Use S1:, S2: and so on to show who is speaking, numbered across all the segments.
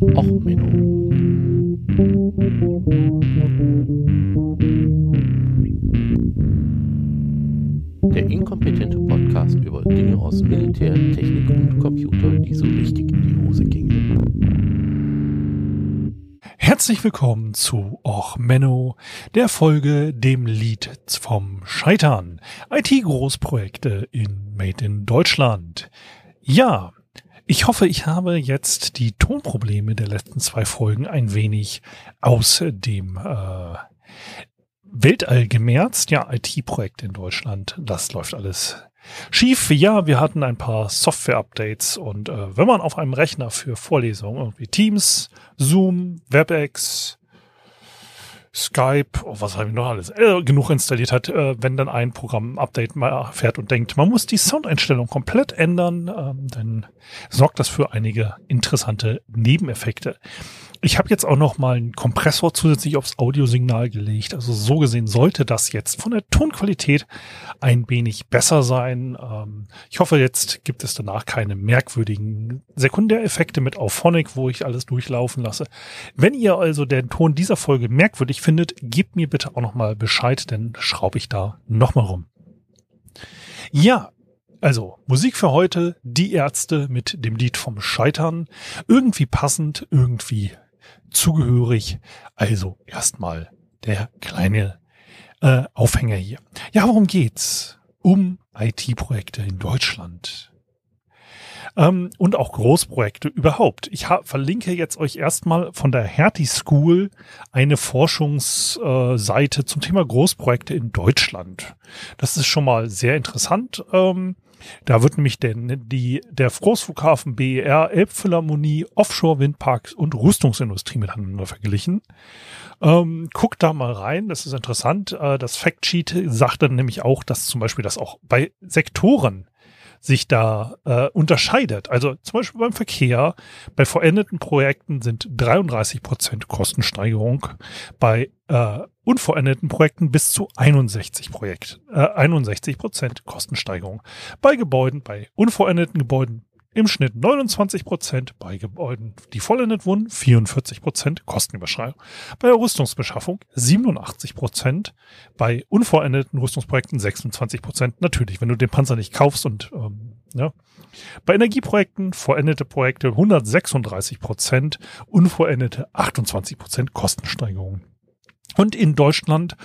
S1: Och, Menno. Der inkompetente Podcast über Dinge aus Militär, Technik und Computer, die so richtig in die Hose gingen.
S2: Herzlich willkommen zu Och Menno, der Folge dem Lied vom Scheitern. IT-Großprojekte in Made in Deutschland. Ja, ich hoffe, ich habe jetzt die Tonprobleme der letzten zwei Folgen ein wenig aus dem äh, Weltall gemerzt. Ja, IT-Projekt in Deutschland, das läuft alles schief. Ja, wir hatten ein paar Software-Updates und äh, wenn man auf einem Rechner für Vorlesungen irgendwie Teams, Zoom, WebEx, Skype, oh, was habe ich noch alles, äh, genug installiert hat, äh, wenn dann ein Programm Update mal fährt und denkt, man muss die Soundeinstellung komplett ändern, ähm, dann sorgt das für einige interessante Nebeneffekte. Ich habe jetzt auch noch mal einen Kompressor zusätzlich aufs Audiosignal gelegt. Also so gesehen sollte das jetzt von der Tonqualität ein wenig besser sein. Ähm, ich hoffe, jetzt gibt es danach keine merkwürdigen Sekundäreffekte mit Auphonic, wo ich alles durchlaufen lasse. Wenn ihr also den Ton dieser Folge merkwürdig findet, gebt mir bitte auch noch mal Bescheid, denn schraube ich da noch mal rum. Ja, also, Musik für heute, die Ärzte mit dem Lied vom Scheitern. Irgendwie passend, irgendwie zugehörig. Also erstmal der kleine äh, Aufhänger hier. Ja, worum geht's? Um IT-Projekte in Deutschland. Ähm, und auch Großprojekte überhaupt. Ich verlinke jetzt euch erstmal von der Hertie School eine Forschungsseite äh, zum Thema Großprojekte in Deutschland. Das ist schon mal sehr interessant. Ähm, da wird nämlich denn die, der Großflughafen BER, Elbphilharmonie, Offshore-Windparks und Rüstungsindustrie miteinander verglichen. Ähm, guckt da mal rein, das ist interessant. Äh, das Factsheet sagt dann nämlich auch, dass zum Beispiel das auch bei Sektoren sich da äh, unterscheidet. Also zum Beispiel beim Verkehr, bei vollendeten Projekten sind 33 Prozent Kostensteigerung, bei äh, unvollendeten Projekten bis zu 61 Projekt, äh, 61 Prozent Kostensteigerung. Bei Gebäuden, bei unvollendeten Gebäuden im Schnitt 29 Prozent, bei Gebäuden, die vollendet wurden, 44 Prozent Kostenüberschreitung. Bei der Rüstungsbeschaffung 87 Prozent, bei unvollendeten Rüstungsprojekten 26 Prozent. Natürlich, wenn du den Panzer nicht kaufst und ähm, ja. Bei Energieprojekten vollendete Projekte 136 Prozent, unvollendete 28 Prozent Kostensteigerung. Und in Deutschland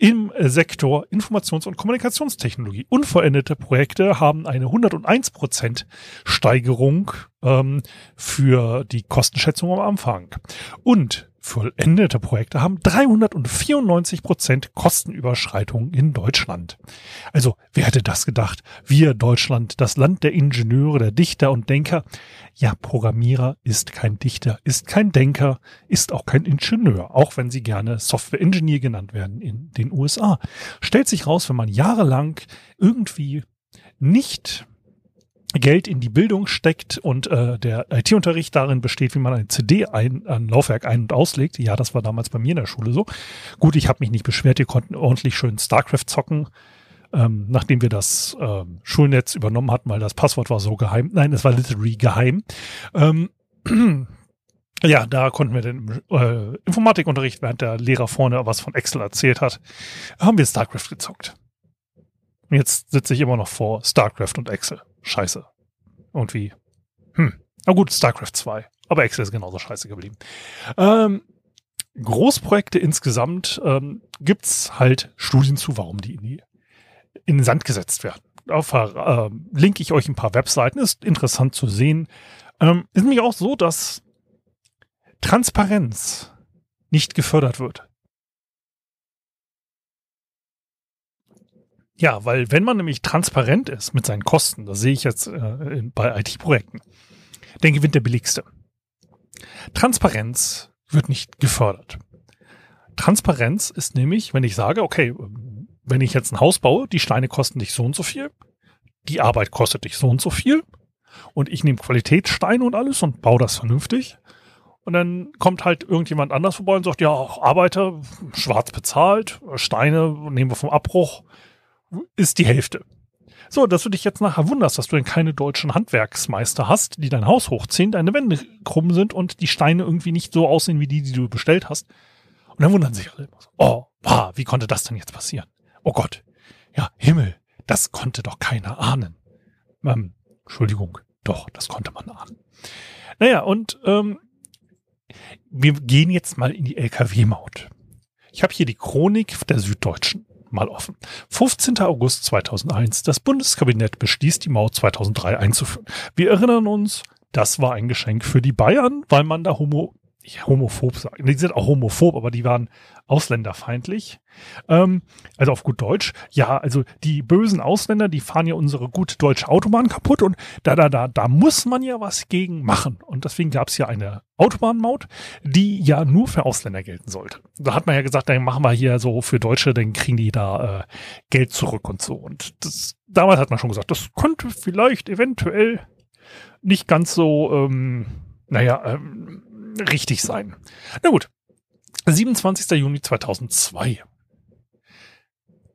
S2: im Sektor Informations- und Kommunikationstechnologie. Unvollendete Projekte haben eine 101 Prozent Steigerung ähm, für die Kostenschätzung am Anfang. Und vollendete Projekte haben 394 Prozent Kostenüberschreitung in Deutschland. Also, wer hätte das gedacht? Wir Deutschland, das Land der Ingenieure, der Dichter und Denker. Ja, Programmierer ist kein Dichter, ist kein Denker, ist auch kein Ingenieur, auch wenn sie gerne Software Engineer genannt werden in den USA. Stellt sich raus, wenn man jahrelang irgendwie nicht Geld in die Bildung steckt und äh, der IT-Unterricht darin besteht, wie man ein CD ein, ein Laufwerk ein- und auslegt. Ja, das war damals bei mir in der Schule so. Gut, ich habe mich nicht beschwert, wir konnten ordentlich schön StarCraft zocken. Ähm, nachdem wir das ähm, Schulnetz übernommen hatten, weil das Passwort war so geheim. Nein, es war literally geheim. Ähm, ja, da konnten wir den äh, Informatikunterricht, während der Lehrer vorne was von Excel erzählt hat, haben wir StarCraft gezockt. Jetzt sitze ich immer noch vor StarCraft und Excel scheiße. Irgendwie. Hm. Na gut, StarCraft 2. Aber Excel ist genauso scheiße geblieben. Ähm, Großprojekte insgesamt ähm, gibt's halt Studien zu, warum die in, die in den Sand gesetzt werden. Auf äh, linke ich euch ein paar Webseiten, ist interessant zu sehen. Ähm, ist nämlich auch so, dass Transparenz nicht gefördert wird. Ja, weil wenn man nämlich transparent ist mit seinen Kosten, das sehe ich jetzt äh, bei IT-Projekten, dann gewinnt der billigste. Transparenz wird nicht gefördert. Transparenz ist nämlich, wenn ich sage, okay, wenn ich jetzt ein Haus baue, die Steine kosten dich so und so viel, die Arbeit kostet dich so und so viel und ich nehme Qualitätssteine und alles und baue das vernünftig. Und dann kommt halt irgendjemand anders vorbei und sagt, ja, Arbeiter, schwarz bezahlt, Steine nehmen wir vom Abbruch, ist die Hälfte. So, dass du dich jetzt nachher wunderst, dass du denn keine deutschen Handwerksmeister hast, die dein Haus hochziehen, deine Wände krumm sind und die Steine irgendwie nicht so aussehen wie die, die du bestellt hast. Und dann wundern sich alle immer so, oh, wow, wie konnte das denn jetzt passieren? Oh Gott, ja, Himmel, das konnte doch keiner ahnen. Ähm, Entschuldigung, doch, das konnte man ahnen. Naja, und ähm, wir gehen jetzt mal in die Lkw-Maut. Ich habe hier die Chronik der Süddeutschen mal offen. 15. August 2001. Das Bundeskabinett beschließt, die Maut 2003 einzuführen. Wir erinnern uns, das war ein Geschenk für die Bayern, weil man da homo homophob sagen. Die sind auch homophob, aber die waren ausländerfeindlich. Ähm, also auf gut Deutsch. Ja, also die bösen Ausländer, die fahren ja unsere gute deutsche Autobahn kaputt und da, da, da, da muss man ja was gegen machen. Und deswegen gab es ja eine Autobahnmaut, die ja nur für Ausländer gelten sollte. Da hat man ja gesagt, dann machen wir hier so für Deutsche, dann kriegen die da äh, Geld zurück und so. Und das, damals hat man schon gesagt, das könnte vielleicht eventuell nicht ganz so, ähm, naja, ähm, richtig sein. Na gut. 27. Juni 2002.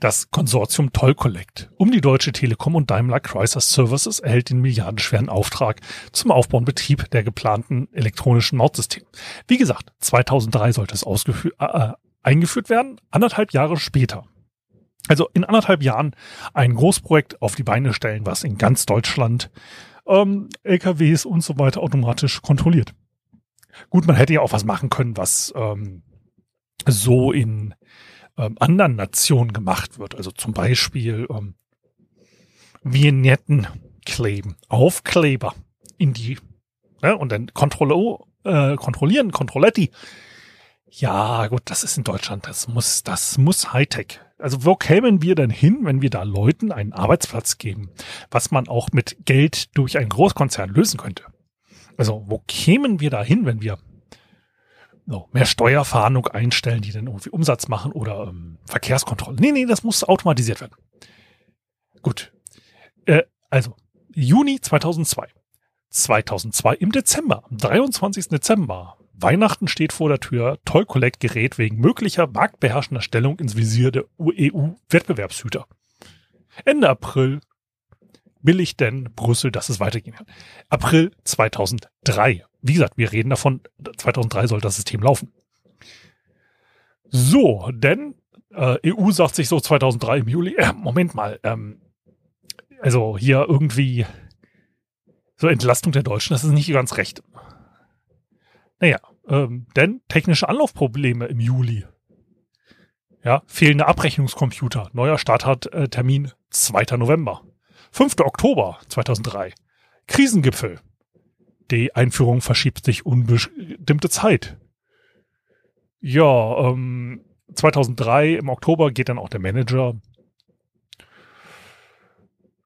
S2: Das Konsortium Toll Collect um die Deutsche Telekom und Daimler Chrysler Services erhält den milliardenschweren Auftrag zum Aufbau und Betrieb der geplanten elektronischen Mautsysteme. Wie gesagt, 2003 sollte es äh, äh, eingeführt werden, anderthalb Jahre später. Also in anderthalb Jahren ein Großprojekt auf die Beine stellen, was in ganz Deutschland ähm, LKWs und so weiter automatisch kontrolliert. Gut, man hätte ja auch was machen können, was ähm, so in ähm, anderen Nationen gemacht wird. Also zum Beispiel ähm, Vignetten kleben, Aufkleber in die ne, und dann Kontrollo, äh, kontrollieren, Kontrolletti. Ja, gut, das ist in Deutschland, das muss, das muss Hightech. Also wo kämen wir denn hin, wenn wir da Leuten einen Arbeitsplatz geben, was man auch mit Geld durch einen Großkonzern lösen könnte? Also, wo kämen wir da hin, wenn wir so, mehr Steuerfahndung einstellen, die dann irgendwie Umsatz machen oder ähm, Verkehrskontrolle? Nee, nee, das muss automatisiert werden. Gut. Äh, also, Juni 2002. 2002 im Dezember, am 23. Dezember. Weihnachten steht vor der Tür. Toll Collect gerät wegen möglicher marktbeherrschender Stellung ins Visier der EU-Wettbewerbshüter. Ende April billig denn Brüssel, dass es weitergehen kann. April 2003. Wie gesagt, wir reden davon, 2003 soll das System laufen. So, denn äh, EU sagt sich so 2003 im Juli, äh, Moment mal, ähm, also hier irgendwie so Entlastung der Deutschen, das ist nicht ganz recht. Naja, ähm, denn technische Anlaufprobleme im Juli. Ja, fehlende Abrechnungscomputer. Neuer Starttermin äh, 2. November. 5. Oktober 2003. Krisengipfel. Die Einführung verschiebt sich unbestimmte Zeit. Ja, ähm, 2003 im Oktober geht dann auch der Manager.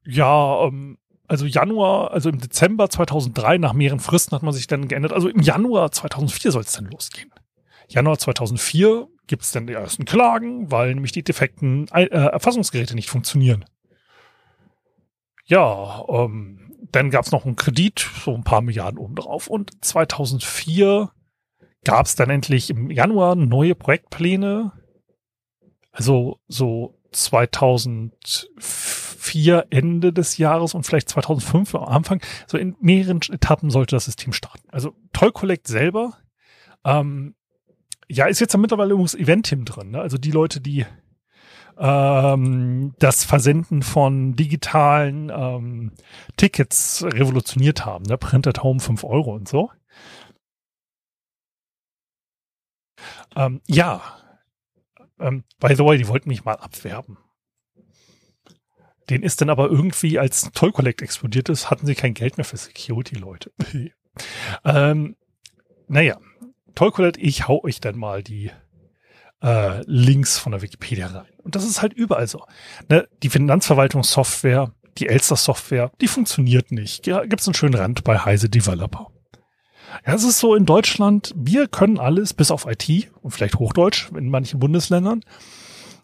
S2: Ja, ähm, also Januar, also im Dezember 2003, nach mehreren Fristen hat man sich dann geändert. Also im Januar 2004 soll es dann losgehen. Januar 2004 gibt es dann die ersten Klagen, weil nämlich die defekten äh, Erfassungsgeräte nicht funktionieren. Ja, ähm, dann gab es noch einen Kredit, so ein paar Milliarden obendrauf. Und 2004 gab es dann endlich im Januar neue Projektpläne. Also so 2004 Ende des Jahres und vielleicht 2005 am Anfang. So in mehreren Etappen sollte das System starten. Also Toll Collect selber, ähm, ja, ist jetzt ja mittlerweile übrigens Event-Team drin. Ne? Also die Leute, die ähm, das Versenden von digitalen ähm, Tickets revolutioniert haben. Ne? Printed Home 5 Euro und so. Ähm, ja. Ähm, by the way, die wollten mich mal abwerben. Den ist dann aber irgendwie, als Toll Collect explodiert ist, hatten sie kein Geld mehr für Security-Leute. ähm, naja, Toll Collect, ich hau euch dann mal die äh, Links von der Wikipedia rein. Und das ist halt überall so. Ne? Die Finanzverwaltungssoftware, die Elster-Software, die funktioniert nicht. Ja, Gibt es einen schönen Rand bei Heise Developer. Ja, es ist so in Deutschland, wir können alles, bis auf IT und vielleicht Hochdeutsch in manchen Bundesländern.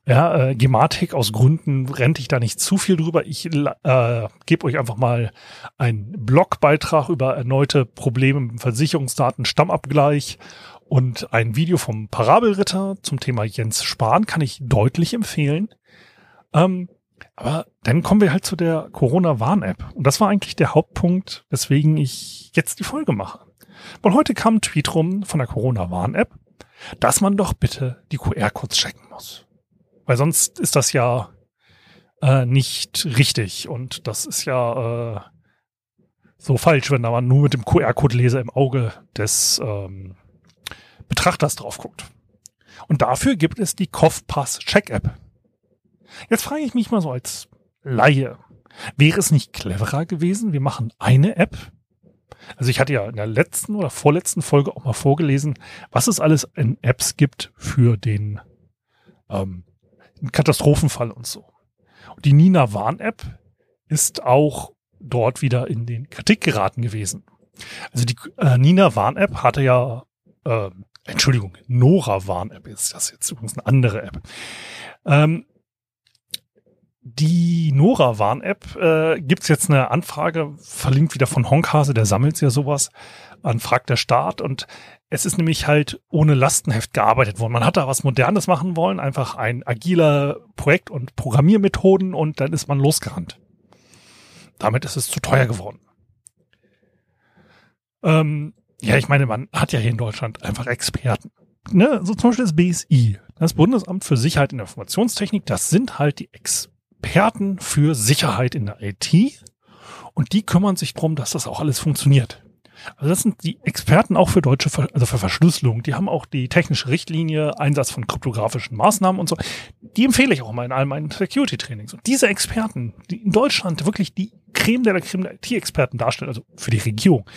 S2: Ja, äh, Gematik aus Gründen rente ich da nicht zu viel drüber. Ich äh, gebe euch einfach mal einen Blogbeitrag über erneute Probleme mit dem Versicherungsdaten Stammabgleich und ein Video vom Parabelritter zum Thema Jens Spahn kann ich deutlich empfehlen. Ähm, Aber dann kommen wir halt zu der Corona-Warn-App. Und das war eigentlich der Hauptpunkt, weswegen ich jetzt die Folge mache. Weil heute kam ein Tweet rum von der Corona-Warn-App, dass man doch bitte die QR-Codes checken muss. Weil sonst ist das ja äh, nicht richtig. Und das ist ja äh, so falsch, wenn da man nur mit dem QR-Code-Leser im Auge des ähm, Betrachters drauf guckt. Und dafür gibt es die CoughPass Check-App. Jetzt frage ich mich mal so als Laie, wäre es nicht cleverer gewesen? Wir machen eine App. Also ich hatte ja in der letzten oder vorletzten Folge auch mal vorgelesen, was es alles in Apps gibt für den ähm, Katastrophenfall und so. Und die Nina Warn-App ist auch dort wieder in den Kritik geraten gewesen. Also die äh, Nina Warn-App hatte ja, äh, Entschuldigung, Nora Warn-App ist das jetzt übrigens eine andere App. Ähm, die Nora Warn-App äh, gibt jetzt eine Anfrage, verlinkt wieder von Honkhase, der sammelt ja sowas, anfragt der Staat und es ist nämlich halt ohne Lastenheft gearbeitet worden. Man hat da was Modernes machen wollen, einfach ein agiler Projekt- und Programmiermethoden und dann ist man losgerannt. Damit ist es zu teuer geworden. Ähm, ja, ich meine, man hat ja hier in Deutschland einfach Experten. Ne? So zum Beispiel das BSI, das Bundesamt für Sicherheit in der Informationstechnik, das sind halt die Experten für Sicherheit in der IT und die kümmern sich drum, dass das auch alles funktioniert. Also das sind die Experten auch für deutsche, also für Verschlüsselung. Die haben auch die technische Richtlinie, Einsatz von kryptografischen Maßnahmen und so. Die empfehle ich auch mal in all meinen Security-Trainings. Und diese Experten, die in Deutschland wirklich die Creme der Creme der IT-Experten darstellen, also für die Regierung,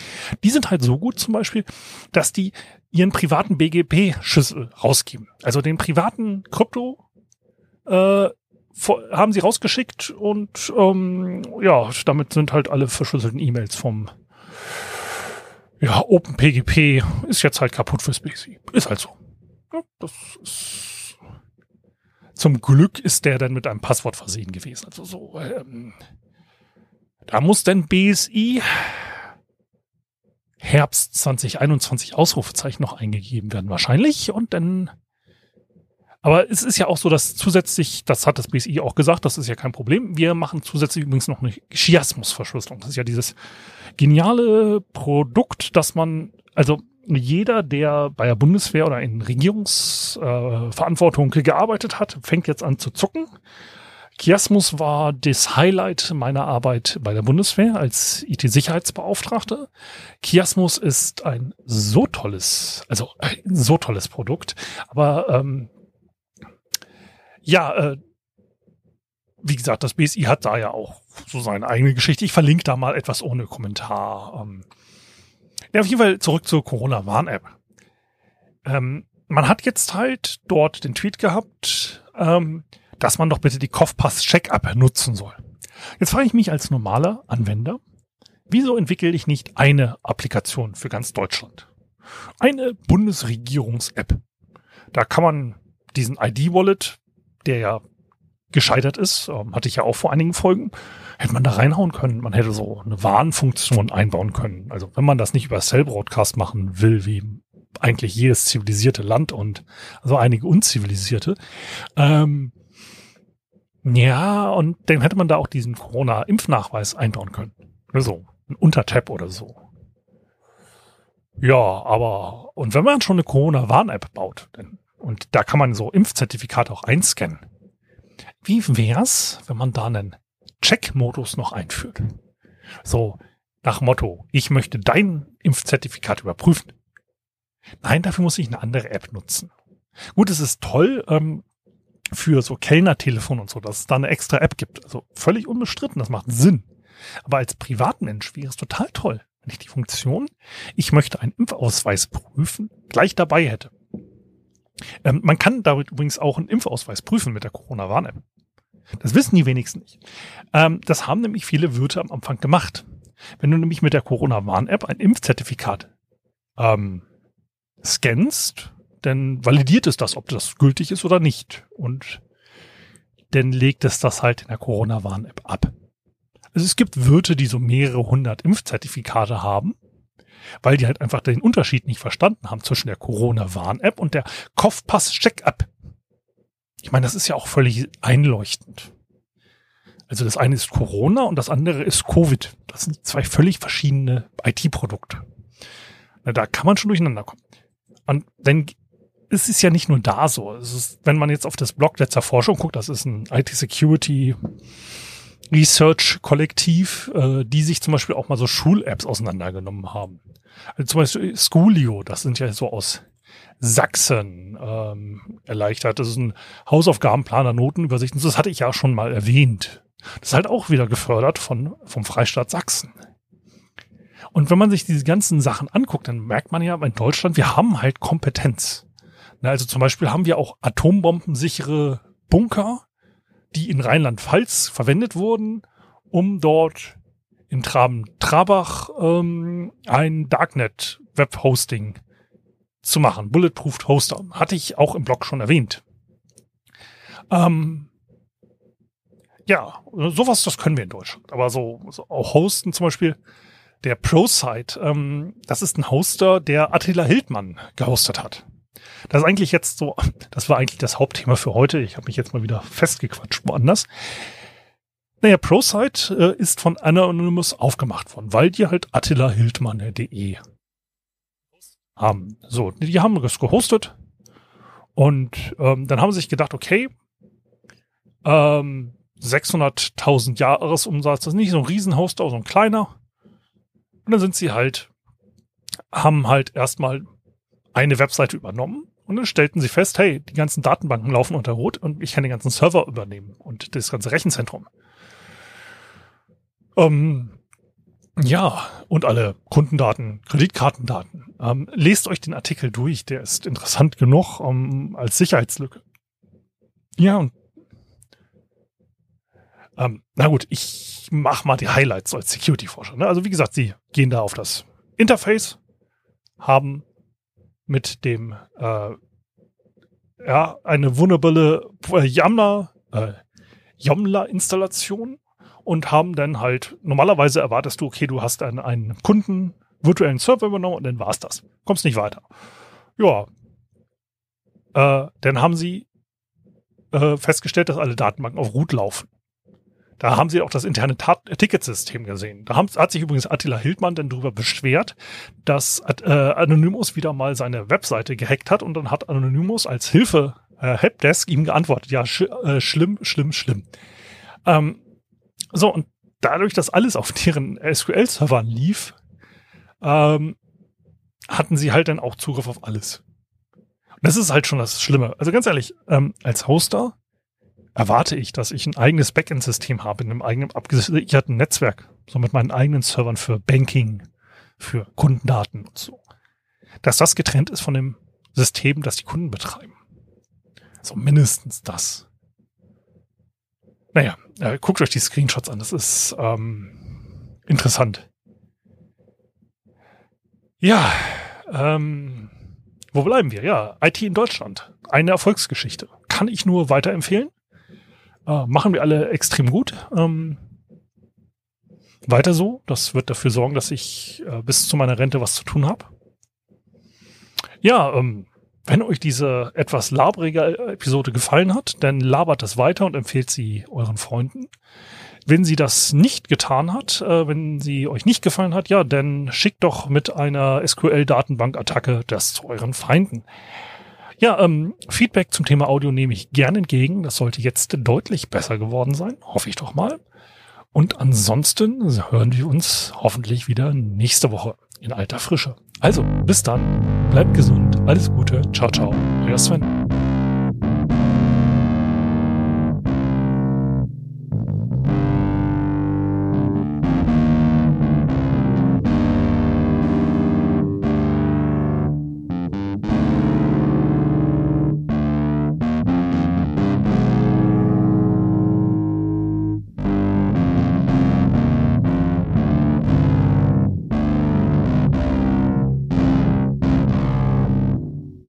S2: die sind halt so gut zum Beispiel, dass die ihren privaten BGP-Schlüssel rausgeben. Also den privaten Krypto, äh, haben sie rausgeschickt und ähm, ja, damit sind halt alle verschlüsselten E-Mails vom ja, OpenPGP ist jetzt halt kaputt fürs BSI. Ist halt so. Ja, das ist zum Glück ist der dann mit einem Passwort versehen gewesen. Also so, ähm, da muss denn BSI Herbst 2021 Ausrufezeichen noch eingegeben werden wahrscheinlich und dann aber es ist ja auch so, dass zusätzlich, das hat das BSI auch gesagt, das ist ja kein Problem. Wir machen zusätzlich übrigens noch eine Chiasmus-Verschlüsselung. Das ist ja dieses geniale Produkt, dass man, also jeder, der bei der Bundeswehr oder in Regierungsverantwortung äh, gearbeitet hat, fängt jetzt an zu zucken. Chiasmus war das Highlight meiner Arbeit bei der Bundeswehr als IT-Sicherheitsbeauftragte. Chiasmus ist ein so tolles, also ein so tolles Produkt, aber ähm, ja, äh, wie gesagt, das BSI hat da ja auch so seine eigene Geschichte. Ich verlinke da mal etwas ohne Kommentar. Ähm, ja, auf jeden Fall zurück zur Corona-Warn-App. Ähm, man hat jetzt halt dort den Tweet gehabt, ähm, dass man doch bitte die Kopfpass-Check-App nutzen soll. Jetzt frage ich mich als normaler Anwender, wieso entwickle ich nicht eine Applikation für ganz Deutschland? Eine Bundesregierungs-App. Da kann man diesen ID-Wallet der ja gescheitert ist, ähm, hatte ich ja auch vor einigen Folgen, hätte man da reinhauen können. Man hätte so eine Warnfunktion einbauen können. Also wenn man das nicht über Cell-Broadcast machen will, wie eigentlich jedes zivilisierte Land und also einige unzivilisierte, ähm, ja, und dann hätte man da auch diesen Corona-Impfnachweis einbauen können. So, ein Untertab oder so. Ja, aber, und wenn man schon eine Corona-Warn-App baut, dann und da kann man so Impfzertifikate auch einscannen. Wie wär's, wenn man da einen Check-Modus noch einführt? So nach Motto, ich möchte dein Impfzertifikat überprüfen. Nein, dafür muss ich eine andere App nutzen. Gut, es ist toll ähm, für so Kellnertelefon und so, dass es da eine extra App gibt. Also völlig unbestritten, das macht Sinn. Aber als Privatmensch wäre es total toll, wenn ich die Funktion, ich möchte einen Impfausweis prüfen, gleich dabei hätte. Ähm, man kann damit übrigens auch einen Impfausweis prüfen mit der Corona-Warn-App. Das wissen die wenigsten nicht. Ähm, das haben nämlich viele Wirte am Anfang gemacht. Wenn du nämlich mit der Corona-Warn-App ein Impfzertifikat ähm, scannst, dann validiert es das, ob das gültig ist oder nicht. Und dann legt es das halt in der Corona-Warn-App ab. Also es gibt Wirte, die so mehrere hundert Impfzertifikate haben weil die halt einfach den Unterschied nicht verstanden haben zwischen der Corona-Warn-App und der Kopfpass-Check-App. Ich meine, das ist ja auch völlig einleuchtend. Also das eine ist Corona und das andere ist Covid. Das sind zwei völlig verschiedene IT-Produkte. Da kann man schon durcheinander kommen. Und dann es ist ja nicht nur da so. Ist, wenn man jetzt auf das Blog letzter Forschung guckt, das ist ein IT-Security Research Kollektiv, äh, die sich zum Beispiel auch mal so Schul-Apps auseinandergenommen haben. Also zum Beispiel Schoolio, das sind ja so aus Sachsen ähm, erleichtert. Das ist ein Hausaufgabenplaner, Notenübersicht. das hatte ich ja schon mal erwähnt. Das ist halt auch wieder gefördert von, vom Freistaat Sachsen. Und wenn man sich diese ganzen Sachen anguckt, dann merkt man ja in Deutschland, wir haben halt Kompetenz. Na, also zum Beispiel haben wir auch atombombensichere Bunker, die in Rheinland-Pfalz verwendet wurden, um dort in Traben-Trabach ähm, ein Darknet-Web-Hosting zu machen. Bulletproof Hoster. Hatte ich auch im Blog schon erwähnt. Ähm, ja, sowas, das können wir in Deutschland. Aber so, so auch hosten zum Beispiel, der ProSite, ähm, das ist ein Hoster, der Attila Hildmann gehostet hat. Das ist eigentlich jetzt so, das war eigentlich das Hauptthema für heute. Ich habe mich jetzt mal wieder festgequatscht woanders. Naja, ProSite äh, ist von Anonymous aufgemacht worden, weil die halt Attila Hildmann.de haben. So, die haben das gehostet und ähm, dann haben sie sich gedacht, okay, ähm, 600.000 Jahresumsatz, das ist nicht so ein Riesenhoster, so ein kleiner. Und dann sind sie halt, haben halt erstmal eine Webseite übernommen und dann stellten sie fest, hey, die ganzen Datenbanken laufen unter Rot und ich kann den ganzen Server übernehmen und das ganze Rechenzentrum. Ähm, ja, und alle Kundendaten, Kreditkartendaten. Ähm, lest euch den Artikel durch, der ist interessant genug ähm, als Sicherheitslücke. Ja, und ähm, na gut, ich mach mal die Highlights als Security-Forscher. Ne? Also wie gesagt, sie gehen da auf das Interface, haben mit dem äh, ja eine wunderbare äh, Yammer äh, Yamla-Installation und haben dann halt normalerweise erwartest du, okay, du hast einen, einen Kunden virtuellen Server übernommen und dann war's das. Kommst nicht weiter. Ja. Äh, dann haben sie äh, festgestellt, dass alle Datenbanken auf Root laufen. Da haben sie auch das interne Tat Ticketsystem gesehen. Da haben, hat sich übrigens Attila Hildmann dann darüber beschwert, dass äh, Anonymous wieder mal seine Webseite gehackt hat und dann hat Anonymous als Hilfe äh, Helpdesk ihm geantwortet, ja, sch äh, schlimm, schlimm, schlimm. Ähm, so, und dadurch, dass alles auf deren SQL-Servern lief, ähm, hatten sie halt dann auch Zugriff auf alles. Und das ist halt schon das Schlimme. Also ganz ehrlich, ähm, als Hoster erwarte ich, dass ich ein eigenes Backend-System habe in einem eigenen abgesicherten Netzwerk, so mit meinen eigenen Servern für Banking, für Kundendaten und so. Dass das getrennt ist von dem System, das die Kunden betreiben. So mindestens das. Naja, äh, guckt euch die Screenshots an, das ist ähm, interessant. Ja, ähm, wo bleiben wir? Ja, IT in Deutschland. Eine Erfolgsgeschichte. Kann ich nur weiterempfehlen. Äh, machen wir alle extrem gut. Ähm, weiter so. Das wird dafür sorgen, dass ich äh, bis zu meiner Rente was zu tun habe. Ja, ähm, wenn euch diese etwas labrige Episode gefallen hat, dann labert das weiter und empfehlt sie euren Freunden. Wenn sie das nicht getan hat, äh, wenn sie euch nicht gefallen hat, ja, dann schickt doch mit einer SQL-Datenbank-Attacke das zu euren Feinden. Ja, ähm, Feedback zum Thema Audio nehme ich gern entgegen. Das sollte jetzt deutlich besser geworden sein. Hoffe ich doch mal. Und ansonsten hören wir uns hoffentlich wieder nächste Woche in alter Frische. Also, bis dann. Bleibt gesund. Alles Gute. Ciao, ciao. Euer Sven.